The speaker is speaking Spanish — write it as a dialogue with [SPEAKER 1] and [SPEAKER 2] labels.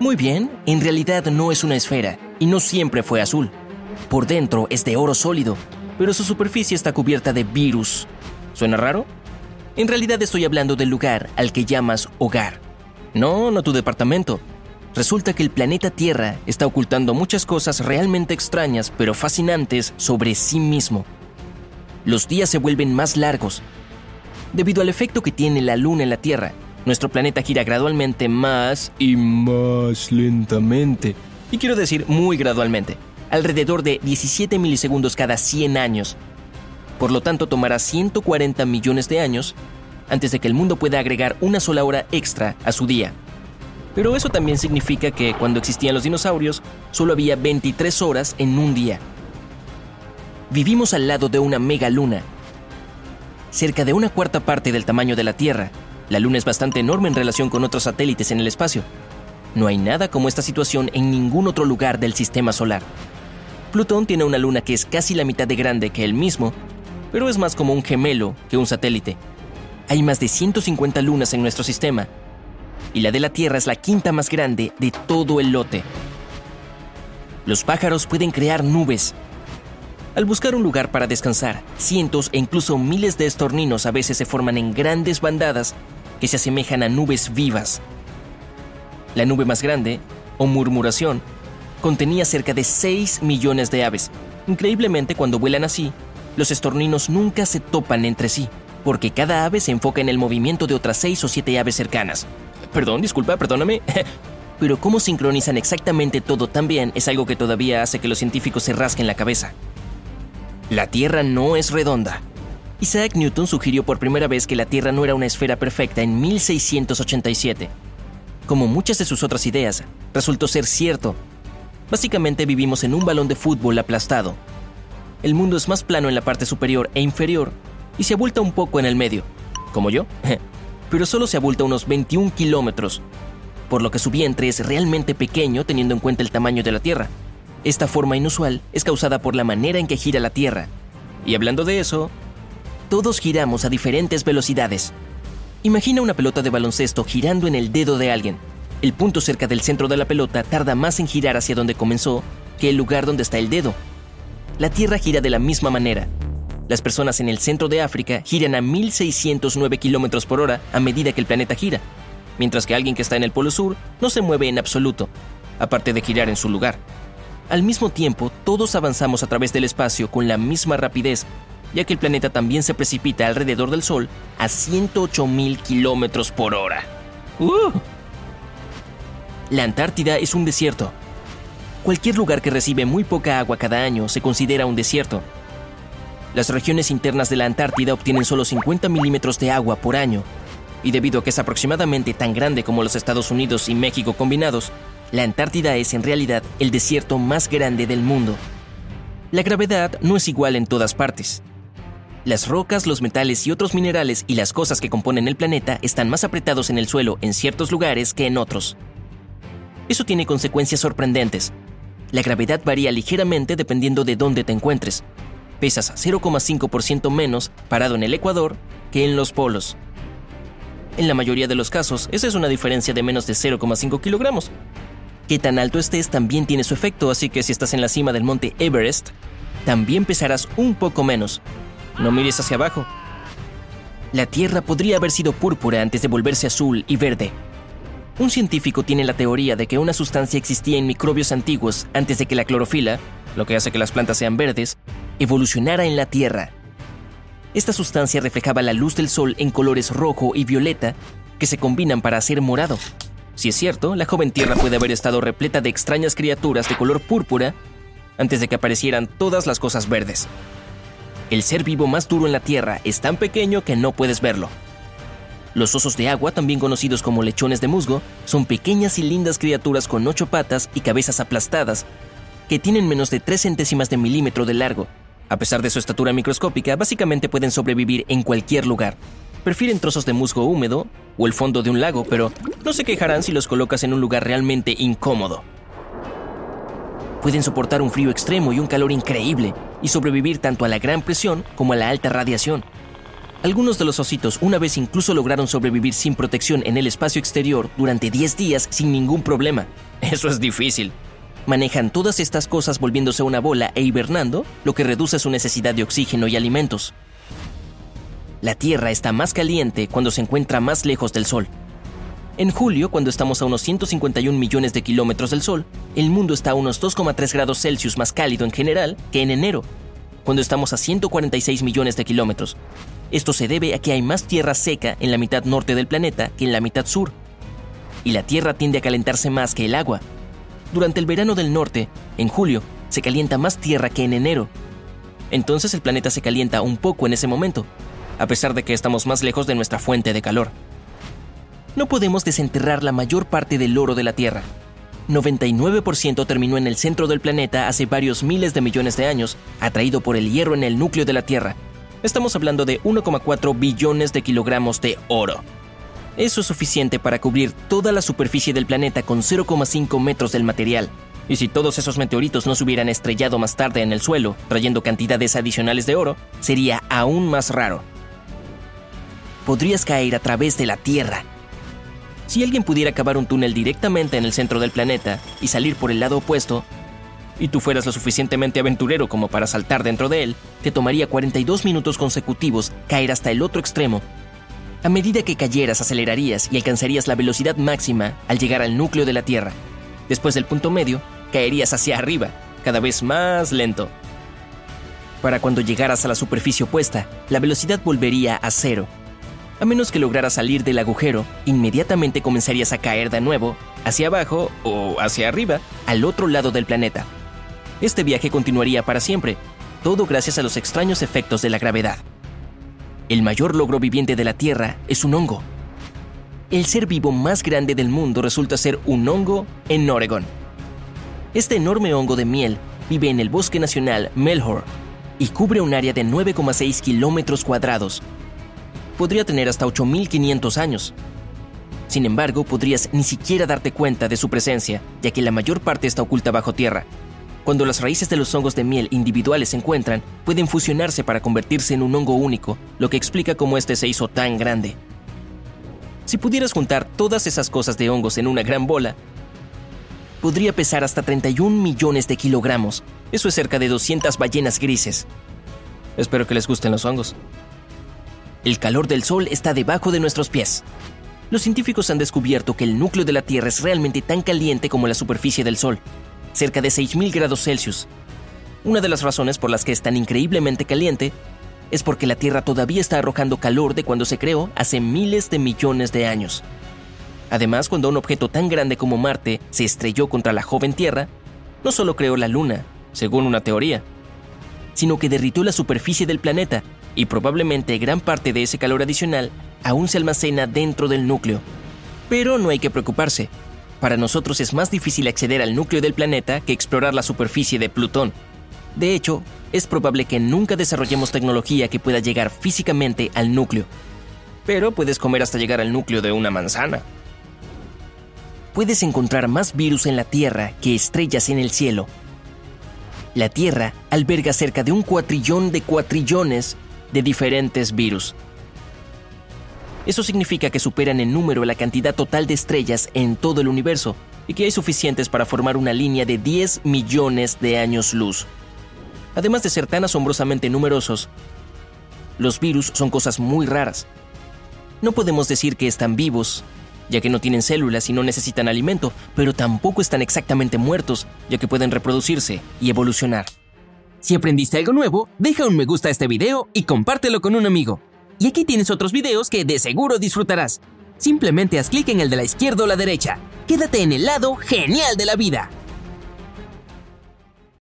[SPEAKER 1] Muy bien, en realidad no es una esfera y no siempre fue azul. Por dentro es de oro sólido, pero su superficie está cubierta de virus. ¿Suena raro? En realidad estoy hablando del lugar al que llamas hogar. No, no tu departamento. Resulta que el planeta Tierra está ocultando muchas cosas realmente extrañas pero fascinantes sobre sí mismo. Los días se vuelven más largos. Debido al efecto que tiene la Luna en la Tierra, nuestro planeta gira gradualmente más y más lentamente. Y quiero decir muy gradualmente, alrededor de 17 milisegundos cada 100 años. Por lo tanto, tomará 140 millones de años antes de que el mundo pueda agregar una sola hora extra a su día. Pero eso también significa que cuando existían los dinosaurios, solo había 23 horas en un día. Vivimos al lado de una mega luna, cerca de una cuarta parte del tamaño de la Tierra, la Luna es bastante enorme en relación con otros satélites en el espacio. No hay nada como esta situación en ningún otro lugar del sistema solar. Plutón tiene una luna que es casi la mitad de grande que él mismo, pero es más como un gemelo que un satélite. Hay más de 150 lunas en nuestro sistema, y la de la Tierra es la quinta más grande de todo el lote. Los pájaros pueden crear nubes. Al buscar un lugar para descansar, cientos e incluso miles de estorninos a veces se forman en grandes bandadas que se asemejan a nubes vivas. La nube más grande, o murmuración, contenía cerca de 6 millones de aves. Increíblemente, cuando vuelan así, los estorninos nunca se topan entre sí, porque cada ave se enfoca en el movimiento de otras 6 o 7 aves cercanas. Perdón, disculpa, perdóname. Pero cómo sincronizan exactamente todo tan bien es algo que todavía hace que los científicos se rasquen la cabeza. La Tierra no es redonda, Isaac Newton sugirió por primera vez que la Tierra no era una esfera perfecta en 1687. Como muchas de sus otras ideas, resultó ser cierto. Básicamente vivimos en un balón de fútbol aplastado. El mundo es más plano en la parte superior e inferior y se abulta un poco en el medio, como yo, pero solo se abulta unos 21 kilómetros, por lo que su vientre es realmente pequeño teniendo en cuenta el tamaño de la Tierra. Esta forma inusual es causada por la manera en que gira la Tierra. Y hablando de eso, todos giramos a diferentes velocidades. Imagina una pelota de baloncesto girando en el dedo de alguien. El punto cerca del centro de la pelota tarda más en girar hacia donde comenzó que el lugar donde está el dedo. La Tierra gira de la misma manera. Las personas en el centro de África giran a 1609 km por hora a medida que el planeta gira, mientras que alguien que está en el Polo Sur no se mueve en absoluto, aparte de girar en su lugar. Al mismo tiempo, todos avanzamos a través del espacio con la misma rapidez ya que el planeta también se precipita alrededor del Sol a 108.000 kilómetros por hora. ¡Uh! La Antártida es un desierto. Cualquier lugar que recibe muy poca agua cada año se considera un desierto. Las regiones internas de la Antártida obtienen solo 50 milímetros de agua por año, y debido a que es aproximadamente tan grande como los Estados Unidos y México combinados, la Antártida es en realidad el desierto más grande del mundo. La gravedad no es igual en todas partes. Las rocas, los metales y otros minerales y las cosas que componen el planeta están más apretados en el suelo en ciertos lugares que en otros. Eso tiene consecuencias sorprendentes. La gravedad varía ligeramente dependiendo de dónde te encuentres. Pesas 0,5% menos parado en el Ecuador que en los polos. En la mayoría de los casos, esa es una diferencia de menos de 0,5 kilogramos. Qué tan alto estés también tiene su efecto, así que si estás en la cima del monte Everest, también pesarás un poco menos, no mires hacia abajo. La Tierra podría haber sido púrpura antes de volverse azul y verde. Un científico tiene la teoría de que una sustancia existía en microbios antiguos antes de que la clorofila, lo que hace que las plantas sean verdes, evolucionara en la Tierra. Esta sustancia reflejaba la luz del sol en colores rojo y violeta que se combinan para hacer morado. Si es cierto, la joven Tierra puede haber estado repleta de extrañas criaturas de color púrpura antes de que aparecieran todas las cosas verdes. El ser vivo más duro en la Tierra es tan pequeño que no puedes verlo. Los osos de agua, también conocidos como lechones de musgo, son pequeñas y lindas criaturas con ocho patas y cabezas aplastadas, que tienen menos de 3 centésimas de milímetro de largo. A pesar de su estatura microscópica, básicamente pueden sobrevivir en cualquier lugar. Prefieren trozos de musgo húmedo o el fondo de un lago, pero no se quejarán si los colocas en un lugar realmente incómodo. Pueden soportar un frío extremo y un calor increíble y sobrevivir tanto a la gran presión como a la alta radiación. Algunos de los ositos una vez incluso lograron sobrevivir sin protección en el espacio exterior durante 10 días sin ningún problema. Eso es difícil. Manejan todas estas cosas volviéndose una bola e hibernando, lo que reduce su necesidad de oxígeno y alimentos. La Tierra está más caliente cuando se encuentra más lejos del Sol. En julio, cuando estamos a unos 151 millones de kilómetros del Sol, el mundo está a unos 2,3 grados Celsius más cálido en general que en enero, cuando estamos a 146 millones de kilómetros. Esto se debe a que hay más tierra seca en la mitad norte del planeta que en la mitad sur. Y la Tierra tiende a calentarse más que el agua. Durante el verano del norte, en julio, se calienta más tierra que en enero. Entonces el planeta se calienta un poco en ese momento, a pesar de que estamos más lejos de nuestra fuente de calor. No podemos desenterrar la mayor parte del oro de la Tierra, 99% terminó en el centro del planeta hace varios miles de millones de años, atraído por el hierro en el núcleo de la Tierra. Estamos hablando de 1,4 billones de kilogramos de oro. Eso es suficiente para cubrir toda la superficie del planeta con 0,5 metros del material. Y si todos esos meteoritos no se hubieran estrellado más tarde en el suelo, trayendo cantidades adicionales de oro, sería aún más raro. Podrías caer a través de la Tierra, si alguien pudiera cavar un túnel directamente en el centro del planeta y salir por el lado opuesto, y tú fueras lo suficientemente aventurero como para saltar dentro de él, te tomaría 42 minutos consecutivos caer hasta el otro extremo. A medida que cayeras, acelerarías y alcanzarías la velocidad máxima al llegar al núcleo de la Tierra. Después del punto medio, caerías hacia arriba, cada vez más lento. Para cuando llegaras a la superficie opuesta, la velocidad volvería a cero a menos que lograras salir del agujero, inmediatamente comenzarías a caer de nuevo, hacia abajo o hacia arriba, al otro lado del planeta. Este viaje continuaría para siempre, todo gracias a los extraños efectos de la gravedad. El mayor logro viviente de la Tierra es un hongo. El ser vivo más grande del mundo resulta ser un hongo en Oregon. Este enorme hongo de miel vive en el Bosque Nacional Melhor y cubre un área de 9,6 kilómetros cuadrados, podría tener hasta 8.500 años. Sin embargo, podrías ni siquiera darte cuenta de su presencia, ya que la mayor parte está oculta bajo tierra. Cuando las raíces de los hongos de miel individuales se encuentran, pueden fusionarse para convertirse en un hongo único, lo que explica cómo este se hizo tan grande. Si pudieras juntar todas esas cosas de hongos en una gran bola, podría pesar hasta 31 millones de kilogramos. Eso es cerca de 200 ballenas grises. Espero que les gusten los hongos. El calor del Sol está debajo de nuestros pies. Los científicos han descubierto que el núcleo de la Tierra es realmente tan caliente como la superficie del Sol, cerca de 6.000 grados Celsius. Una de las razones por las que es tan increíblemente caliente es porque la Tierra todavía está arrojando calor de cuando se creó hace miles de millones de años. Además, cuando un objeto tan grande como Marte se estrelló contra la joven Tierra, no solo creó la Luna, según una teoría, sino que derritió la superficie del planeta y probablemente gran parte de ese calor adicional aún se almacena dentro del núcleo. Pero no hay que preocuparse. Para nosotros es más difícil acceder al núcleo del planeta que explorar la superficie de Plutón. De hecho, es probable que nunca desarrollemos tecnología que pueda llegar físicamente al núcleo. Pero puedes comer hasta llegar al núcleo de una manzana. Puedes encontrar más virus en la Tierra que estrellas en el cielo. La Tierra alberga cerca de un cuatrillón de cuatrillones de diferentes virus. Eso significa que superan en número la cantidad total de estrellas en todo el universo y que hay suficientes para formar una línea de 10 millones de años luz. Además de ser tan asombrosamente numerosos, los virus son cosas muy raras. No podemos decir que están vivos, ya que no tienen células y no necesitan alimento, pero tampoco están exactamente muertos, ya que pueden reproducirse y evolucionar. Si aprendiste algo nuevo, deja un me gusta a este video y compártelo con un amigo. Y aquí tienes otros videos que de seguro disfrutarás. Simplemente haz clic en el de la izquierda o la derecha. Quédate en el lado genial de la vida.